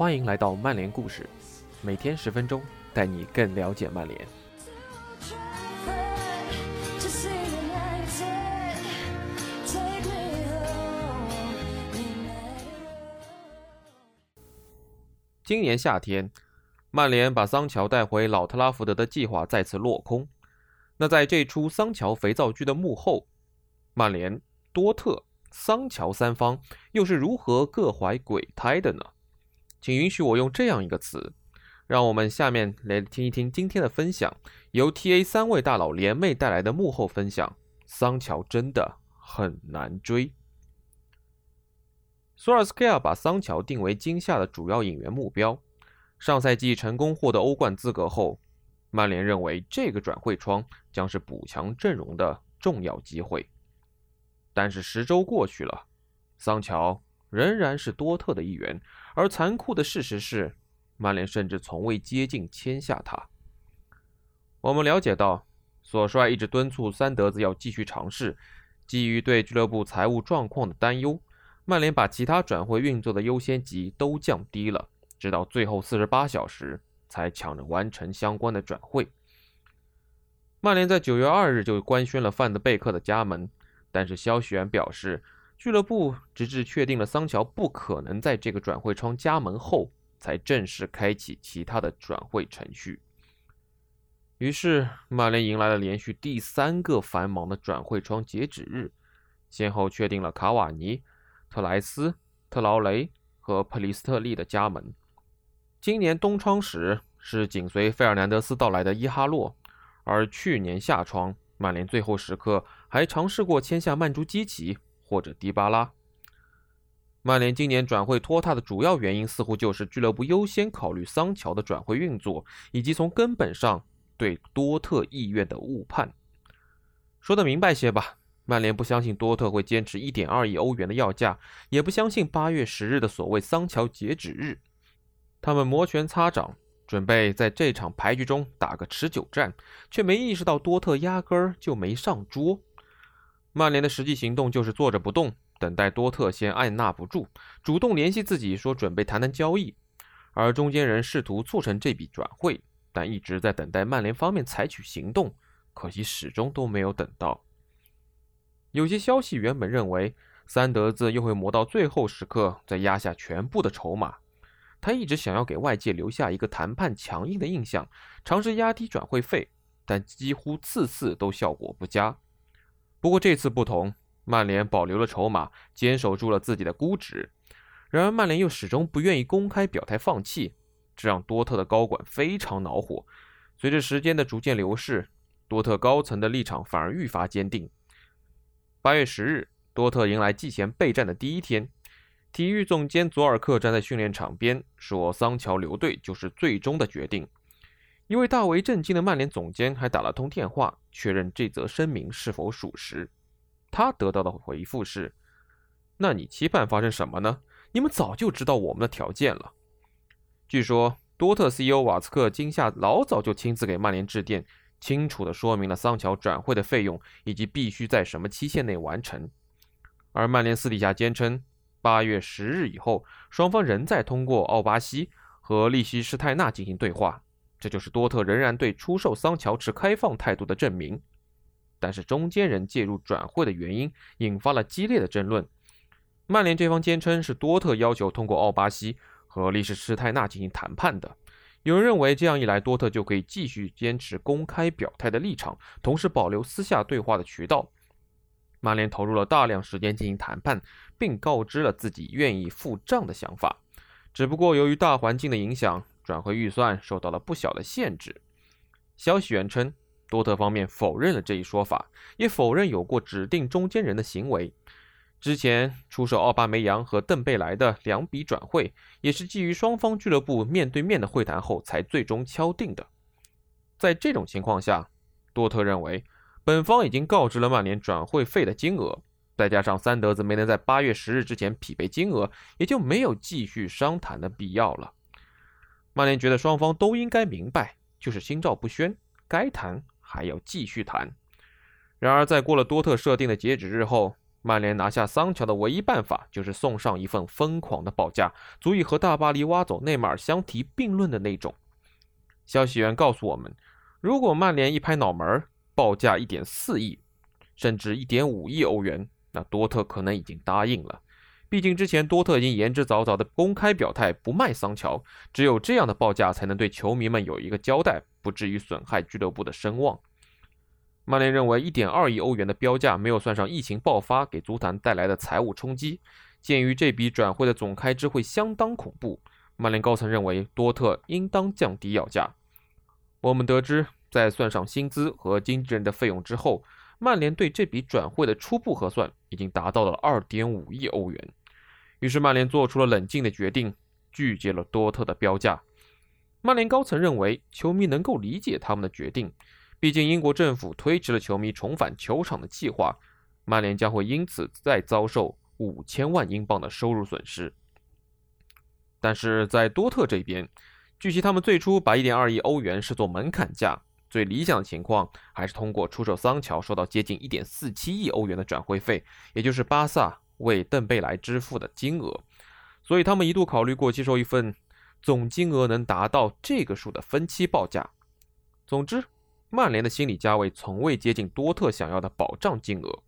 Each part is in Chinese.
欢迎来到曼联故事，每天十分钟，带你更了解曼联。今年夏天，曼联把桑乔带回老特拉福德的计划再次落空。那在这出桑乔肥皂剧的幕后，曼联、多特、桑乔三方又是如何各怀鬼胎的呢？请允许我用这样一个词，让我们下面来听一听今天的分享，由 TA 三位大佬联袂带来的幕后分享。桑乔真的很难追。索尔斯克亚把桑乔定为今夏的主要引援目标。上赛季成功获得欧冠资格后，曼联认为这个转会窗将是补强阵容的重要机会。但是十周过去了，桑乔仍然是多特的一员。而残酷的事实是，曼联甚至从未接近签下他。我们了解到，索帅一直敦促三德子要继续尝试。基于对俱乐部财务状况的担忧，曼联把其他转会运作的优先级都降低了，直到最后四十八小时才抢着完成相关的转会。曼联在九月二日就官宣了范德贝克的加盟，但是消息源表示。俱乐部直至确定了桑乔不可能在这个转会窗加盟后，才正式开启其他的转会程序。于是，曼联迎来了连续第三个繁忙的转会窗截止日，先后确定了卡瓦尼、特莱斯、特劳雷和普利斯特利的加盟。今年冬窗时是紧随费尔南德斯到来的伊哈洛，而去年夏窗，曼联最后时刻还尝试过签下曼朱基奇。或者迪巴拉，曼联今年转会拖沓的主要原因，似乎就是俱乐部优先考虑桑乔的转会运作，以及从根本上对多特意愿的误判。说的明白些吧，曼联不相信多特会坚持一点二亿欧元的要价，也不相信八月十日的所谓桑乔截止日。他们摩拳擦掌，准备在这场牌局中打个持久战，却没意识到多特压根儿就没上桌。曼联的实际行动就是坐着不动，等待多特先按捺不住，主动联系自己说准备谈谈交易，而中间人试图促成这笔转会，但一直在等待曼联方面采取行动，可惜始终都没有等到。有些消息原本认为三德子又会磨到最后时刻再压下全部的筹码，他一直想要给外界留下一个谈判强硬的印象，尝试压低转会费，但几乎次次都效果不佳。不过这次不同，曼联保留了筹码，坚守住了自己的估值。然而曼联又始终不愿意公开表态放弃，这让多特的高管非常恼火。随着时间的逐渐流逝，多特高层的立场反而愈发坚定。八月十日，多特迎来季前备战的第一天，体育总监佐尔克站在训练场边说：“桑乔留队就是最终的决定。”一位大为震惊的曼联总监还打了通电话，确认这则声明是否属实。他得到的回复是：“那你期盼发生什么呢？你们早就知道我们的条件了。”据说，多特 CEO 瓦茨克今夏老早就亲自给曼联致电，清楚地说明了桑乔转会的费用以及必须在什么期限内完成。而曼联私底下坚称，八月十日以后，双方仍在通过奥巴西和利希施泰纳进行对话。这就是多特仍然对出售桑乔持开放态度的证明，但是中间人介入转会的原因引发了激烈的争论。曼联这方坚称是多特要求通过奥巴西和利什施泰纳进行谈判的，有人认为这样一来多特就可以继续坚持公开表态的立场，同时保留私下对话的渠道。曼联投入了大量时间进行谈判，并告知了自己愿意付账的想法，只不过由于大环境的影响。转会预算受到了不小的限制。消息源称，多特方面否认了这一说法，也否认有过指定中间人的行为。之前出售奥巴梅扬和邓贝莱的两笔转会，也是基于双方俱乐部面对面的会谈后才最终敲定的。在这种情况下，多特认为本方已经告知了曼联转会费的金额，再加上三德子没能在八月十日之前匹配金额，也就没有继续商谈的必要了。曼联觉得双方都应该明白，就是心照不宣，该谈还要继续谈。然而，在过了多特设定的截止日后，曼联拿下桑乔的唯一办法就是送上一份疯狂的报价，足以和大巴黎挖走内马尔相提并论的那种。消息源告诉我们，如果曼联一拍脑门，报价一点四亿，甚至一点五亿欧元，那多特可能已经答应了。毕竟之前多特已经言之凿凿的公开表态不卖桑乔，只有这样的报价才能对球迷们有一个交代，不至于损害俱乐部的声望。曼联认为，一点二亿欧元的标价没有算上疫情爆发给足坛带来的财务冲击。鉴于这笔转会的总开支会相当恐怖，曼联高层认为多特应当降低要价。我们得知，在算上薪资和经纪人的费用之后，曼联对这笔转会的初步核算已经达到了二点五亿欧元。于是，曼联做出了冷静的决定，拒绝了多特的标价。曼联高层认为，球迷能够理解他们的决定。毕竟，英国政府推迟了球迷重返球场的计划，曼联将会因此再遭受五千万英镑的收入损失。但是在多特这边，据悉他们最初把1.2亿欧元视作门槛价，最理想的情况还是通过出售桑乔收到接近1.47亿欧元的转会费，也就是巴萨为邓贝莱支付的金额。所以他们一度考虑过接受一份总金额能达到这个数的分期报价。总之。曼联的心理价位从未接近多特想要的保障金额。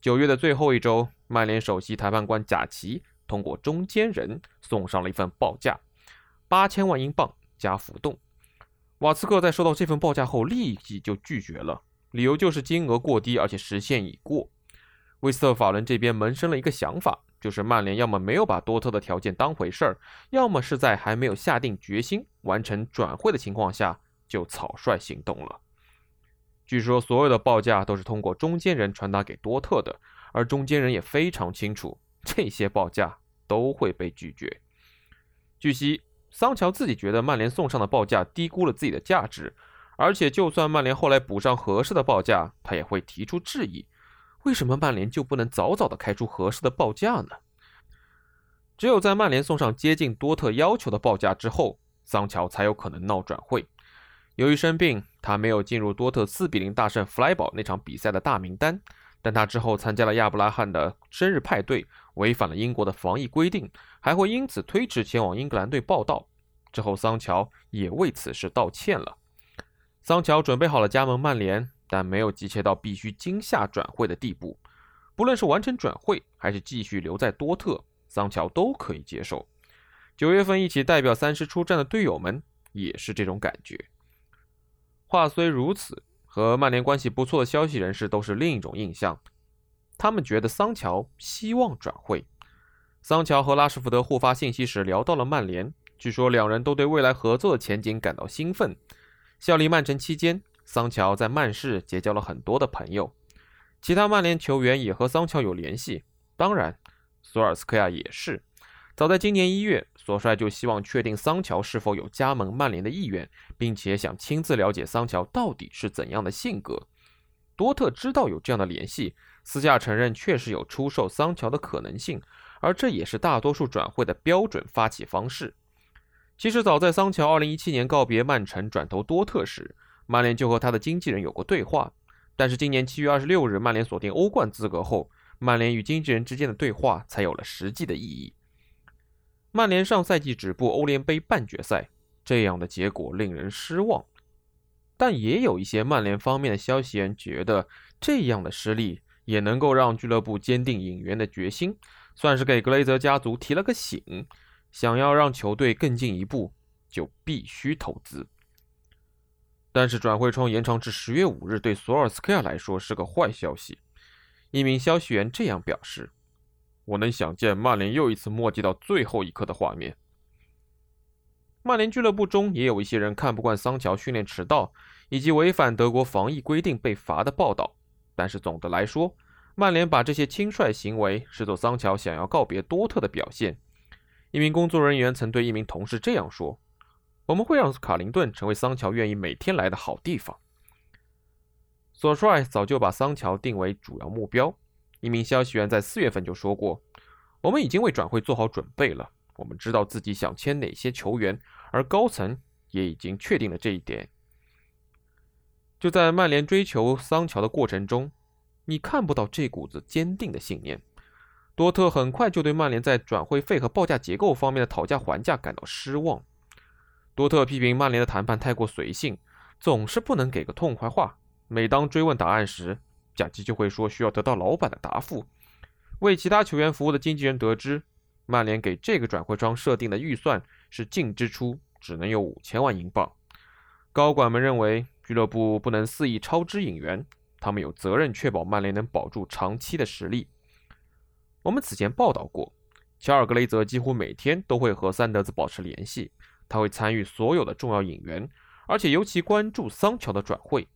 九月的最后一周，曼联首席谈判官贾奇通过中间人送上了一份报价，八千万英镑加浮动。瓦茨克在收到这份报价后立即就拒绝了，理由就是金额过低，而且时限已过。威斯特法伦这边萌生了一个想法，就是曼联要么没有把多特的条件当回事儿，要么是在还没有下定决心完成转会的情况下就草率行动了。据说所有的报价都是通过中间人传达给多特的，而中间人也非常清楚，这些报价都会被拒绝。据悉，桑乔自己觉得曼联送上的报价低估了自己的价值，而且就算曼联后来补上合适的报价，他也会提出质疑：为什么曼联就不能早早的开出合适的报价呢？只有在曼联送上接近多特要求的报价之后，桑乔才有可能闹转会。由于生病，他没有进入多特四比零大胜弗莱堡那场比赛的大名单。但他之后参加了亚布拉罕的生日派对，违反了英国的防疫规定，还会因此推迟前往英格兰队报道。之后，桑乔也为此事道歉了。桑乔准备好了加盟曼联，但没有急切到必须今夏转会的地步。不论是完成转会，还是继续留在多特，桑乔都可以接受。九月份一起代表三狮出战的队友们也是这种感觉。话虽如此，和曼联关系不错的消息人士都是另一种印象。他们觉得桑乔希望转会。桑乔和拉什福德互发信息时聊到了曼联，据说两人都对未来合作的前景感到兴奋。效力曼城期间，桑乔在曼市结交了很多的朋友，其他曼联球员也和桑乔有联系，当然，索尔斯克亚也是。早在今年一月，索帅就希望确定桑乔是否有加盟曼联的意愿，并且想亲自了解桑乔到底是怎样的性格。多特知道有这样的联系，私下承认确实有出售桑乔的可能性，而这也是大多数转会的标准发起方式。其实，早在桑乔2017年告别曼城转投多特时，曼联就和他的经纪人有过对话。但是今年7月26日，曼联锁定欧冠资格后，曼联与经纪人之间的对话才有了实际的意义。曼联上赛季止步欧联杯半决赛，这样的结果令人失望。但也有一些曼联方面的消息源觉得，这样的失利也能够让俱乐部坚定引援的决心，算是给格雷泽家族提了个醒。想要让球队更进一步，就必须投资。但是转会窗延长至十月五日，对索尔斯克亚来说是个坏消息。一名消息源这样表示。我能想见曼联又一次墨迹到最后一刻的画面。曼联俱乐部中也有一些人看不惯桑乔训练迟到以及违反德国防疫规定被罚的报道，但是总的来说，曼联把这些轻率行为视作桑乔想要告别多特的表现。一名工作人员曾对一名同事这样说：“我们会让卡林顿成为桑乔愿意每天来的好地方。”索帅早就把桑乔定为主要目标。一名消息源在四月份就说过：“我们已经为转会做好准备了，我们知道自己想签哪些球员，而高层也已经确定了这一点。”就在曼联追求桑乔的过程中，你看不到这股子坚定的信念。多特很快就对曼联在转会费和报价结构方面的讨价还价感到失望。多特批评曼联的谈判太过随性，总是不能给个痛快话。每当追问答案时，贾基就会说需要得到老板的答复。为其他球员服务的经纪人得知，曼联给这个转会窗设定的预算是净支出只能有五千万英镑。高管们认为俱乐部不能肆意超支引援，他们有责任确保曼联能保住长期的实力。我们此前报道过，乔尔格雷泽几乎每天都会和三德子保持联系，他会参与所有的重要引援，而且尤其关注桑乔的转会。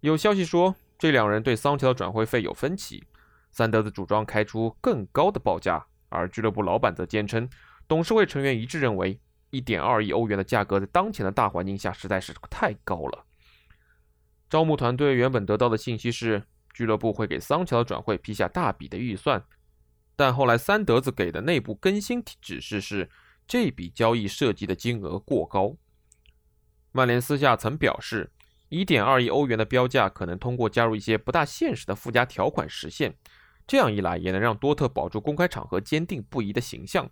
有消息说，这两人对桑乔的转会费有分歧。三德子主张开出更高的报价，而俱乐部老板则坚称，董事会成员一致认为1.2亿欧元的价格在当前的大环境下实在是太高了。招募团队原本得到的信息是，俱乐部会给桑乔的转会批下大笔的预算，但后来三德子给的内部更新指示是，这笔交易涉及的金额过高。曼联私下曾表示。1.2亿欧元的标价可能通过加入一些不大现实的附加条款实现，这样一来也能让多特保住公开场合坚定不移的形象。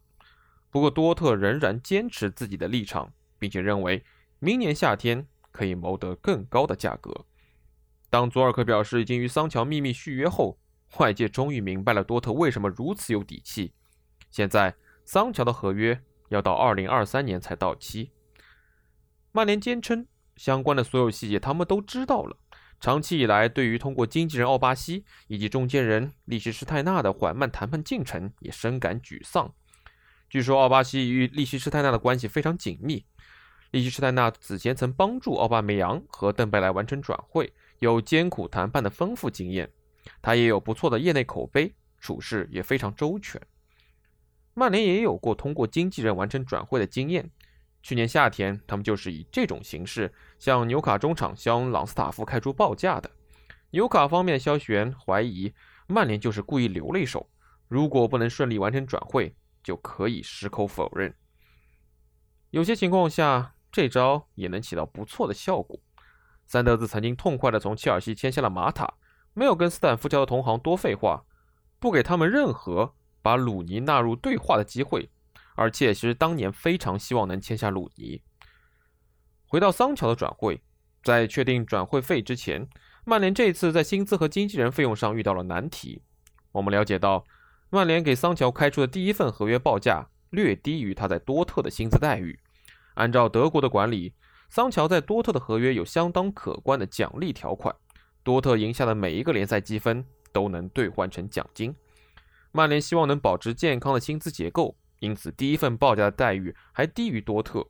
不过，多特仍然坚持自己的立场，并且认为明年夏天可以谋得更高的价格。当佐尔克表示已经与桑乔秘密续约后，外界终于明白了多特为什么如此有底气。现在，桑乔的合约要到2023年才到期。曼联坚称。相关的所有细节，他们都知道了。长期以来，对于通过经纪人奥巴西以及中间人利希施泰纳的缓慢谈判进程，也深感沮丧。据说，奥巴西与利希施泰纳的关系非常紧密。利希施泰纳此前曾帮助奥巴梅扬和邓贝莱完成转会，有艰苦谈判的丰富经验。他也有不错的业内口碑，处事也非常周全。曼联也有过通过经纪人完成转会的经验。去年夏天，他们就是以这种形式向纽卡中场肖恩·朗斯塔夫开出报价的。纽卡方面的消息源怀疑，曼联就是故意留了一手，如果不能顺利完成转会，就可以矢口否认。有些情况下，这招也能起到不错的效果。三德子曾经痛快地从切尔西签下了马塔，没有跟斯坦福桥的同行多废话，不给他们任何把鲁尼纳入对话的机会。而且，其实当年非常希望能签下鲁尼。回到桑乔的转会，在确定转会费之前，曼联这次在薪资和经纪人费用上遇到了难题。我们了解到，曼联给桑乔开出的第一份合约报价略低于他在多特的薪资待遇。按照德国的管理，桑乔在多特的合约有相当可观的奖励条款，多特赢下的每一个联赛积分都能兑换成奖金。曼联希望能保持健康的薪资结构。因此，第一份报价的待遇还低于多特。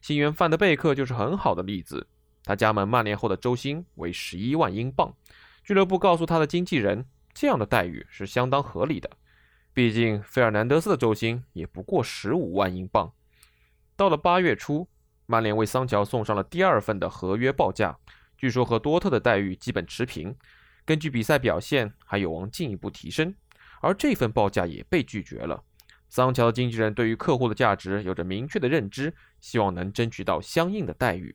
新援范德贝克就是很好的例子。他加盟曼联后的周薪为十一万英镑。俱乐部告诉他的经纪人，这样的待遇是相当合理的。毕竟，费尔南德斯的周薪也不过十五万英镑。到了八月初，曼联为桑乔送上了第二份的合约报价，据说和多特的待遇基本持平。根据比赛表现，还有望进一步提升。而这份报价也被拒绝了。桑乔的经纪人对于客户的价值有着明确的认知，希望能争取到相应的待遇。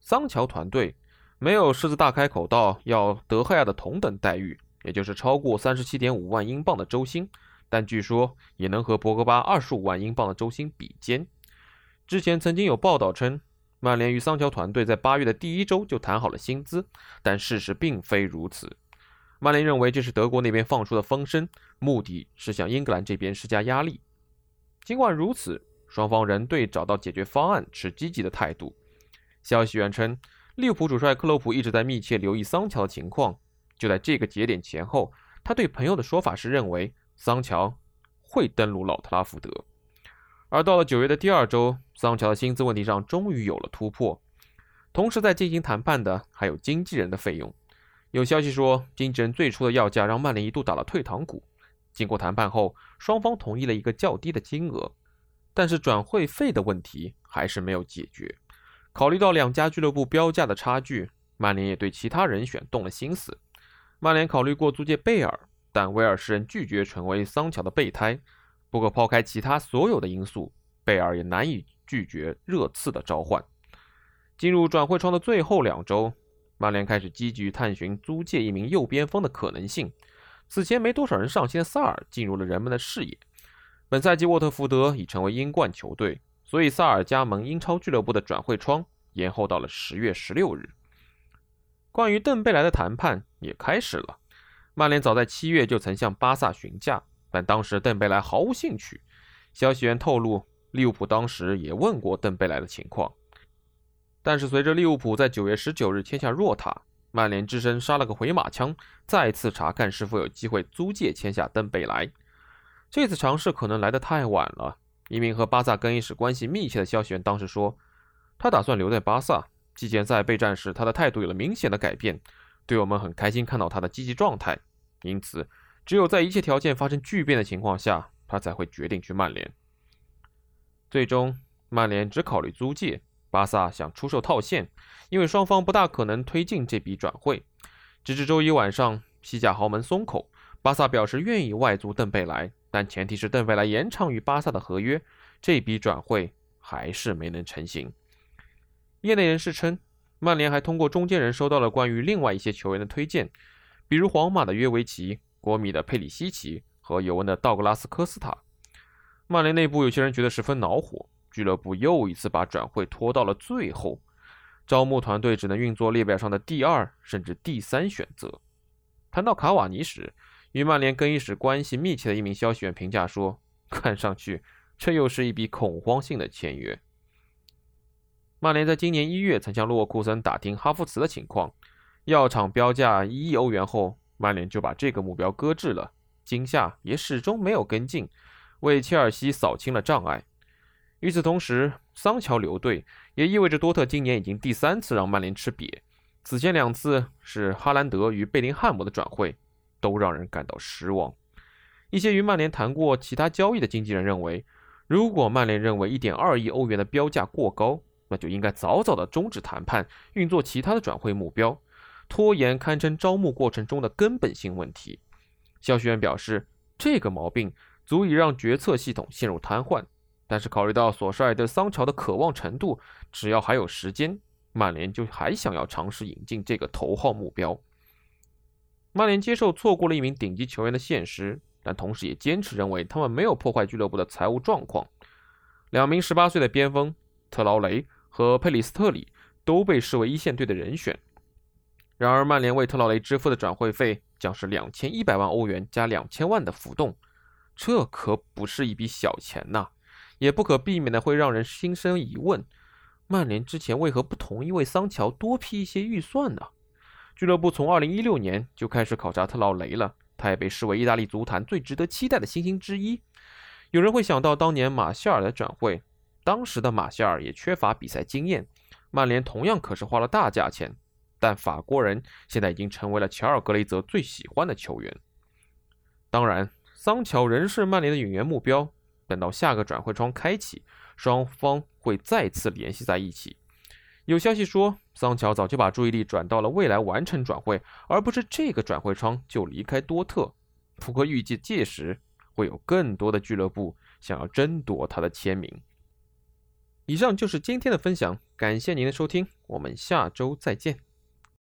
桑乔团队没有狮子大开口道要德赫亚的同等待遇，也就是超过三十七点五万英镑的周薪，但据说也能和博格巴二十五万英镑的周薪比肩。之前曾经有报道称，曼联与桑乔团队在八月的第一周就谈好了薪资，但事实并非如此。曼联认为这是德国那边放出的风声，目的是向英格兰这边施加压力。尽管如此，双方仍对找到解决方案持积极的态度。消息源称，利物浦主帅克洛普一直在密切留意桑乔的情况。就在这个节点前后，他对朋友的说法是认为桑乔会登陆老特拉福德。而到了九月的第二周，桑乔的薪资问题上终于有了突破。同时在进行谈判的还有经纪人的费用。有消息说，经纪人最初的要价让曼联一度打了退堂鼓。经过谈判后，双方同意了一个较低的金额，但是转会费的问题还是没有解决。考虑到两家俱乐部标价的差距，曼联也对其他人选动了心思。曼联考虑过租借贝尔，但威尔士人拒绝成为桑乔的备胎。不过，抛开其他所有的因素，贝尔也难以拒绝热刺的召唤。进入转会窗的最后两周。曼联开始积极探寻租借一名右边锋的可能性。此前没多少人上心的萨尔进入了人们的视野。本赛季沃特福德已成为英冠球队，所以萨尔加盟英超俱乐部的转会窗延后到了十月十六日。关于邓贝莱的谈判也开始了。曼联早在七月就曾向巴萨询价，但当时邓贝莱毫无兴趣。消息源透露，利物浦当时也问过邓贝莱的情况。但是，随着利物浦在九月十九日签下若塔，曼联只身杀了个回马枪，再次查看是否有机会租借签下登贝莱。这次尝试可能来得太晚了。一名和巴萨更衣室关系密切的消息源当时说，他打算留在巴萨。季前赛备战时，他的态度有了明显的改变，对我们很开心看到他的积极状态。因此，只有在一切条件发生巨变的情况下，他才会决定去曼联。最终，曼联只考虑租借。巴萨想出售套现，因为双方不大可能推进这笔转会。直至周一晚上，西甲豪门松口，巴萨表示愿意外租邓贝莱，但前提是邓贝莱延长与巴萨的合约。这笔转会还是没能成型。业内人士称，曼联还通过中间人收到了关于另外一些球员的推荐，比如皇马的约维奇、国米的佩里西奇和尤文的道格拉斯科斯塔。曼联内部有些人觉得十分恼火。俱乐部又一次把转会拖到了最后，招募团队只能运作列表上的第二甚至第三选择。谈到卡瓦尼时，与曼联更衣室关系密切的一名消息源评价说：“看上去这又是一笔恐慌性的签约。”曼联在今年一月曾向洛库森打听哈弗茨的情况，药厂标价一亿欧元后，曼联就把这个目标搁置了。今夏也始终没有跟进，为切尔西扫清了障碍。与此同时，桑乔留队也意味着多特今年已经第三次让曼联吃瘪。此前两次是哈兰德与贝林汉姆的转会，都让人感到失望。一些与曼联谈过其他交易的经纪人认为，如果曼联认为1.2亿欧元的标价过高，那就应该早早的终止谈判，运作其他的转会目标。拖延堪称招募过程中的根本性问题。消息源表示，这个毛病足以让决策系统陷入瘫痪。但是考虑到索帅对桑乔的渴望程度，只要还有时间，曼联就还想要尝试引进这个头号目标。曼联接受错过了一名顶级球员的现实，但同时也坚持认为他们没有破坏俱乐部的财务状况。两名十八岁的边锋特劳雷和佩里斯特里都被视为一线队的人选。然而，曼联为特劳雷支付的转会费将是两千一百万欧元加两千万的浮动，这可不是一笔小钱呐！也不可避免的会让人心生疑问：曼联之前为何不同意为桑乔多批一些预算呢？俱乐部从2016年就开始考察特劳雷了，他也被视为意大利足坛最值得期待的新星之一。有人会想到当年马歇尔的转会，当时的马歇尔也缺乏比赛经验，曼联同样可是花了大价钱，但法国人现在已经成为了乔尔格雷泽最喜欢的球员。当然，桑乔仍是曼联的引援目标。等到下个转会窗开启，双方会再次联系在一起。有消息说，桑乔早就把注意力转到了未来完成转会，而不是这个转会窗就离开多特。不过，预计届时会有更多的俱乐部想要争夺他的签名。以上就是今天的分享，感谢您的收听，我们下周再见。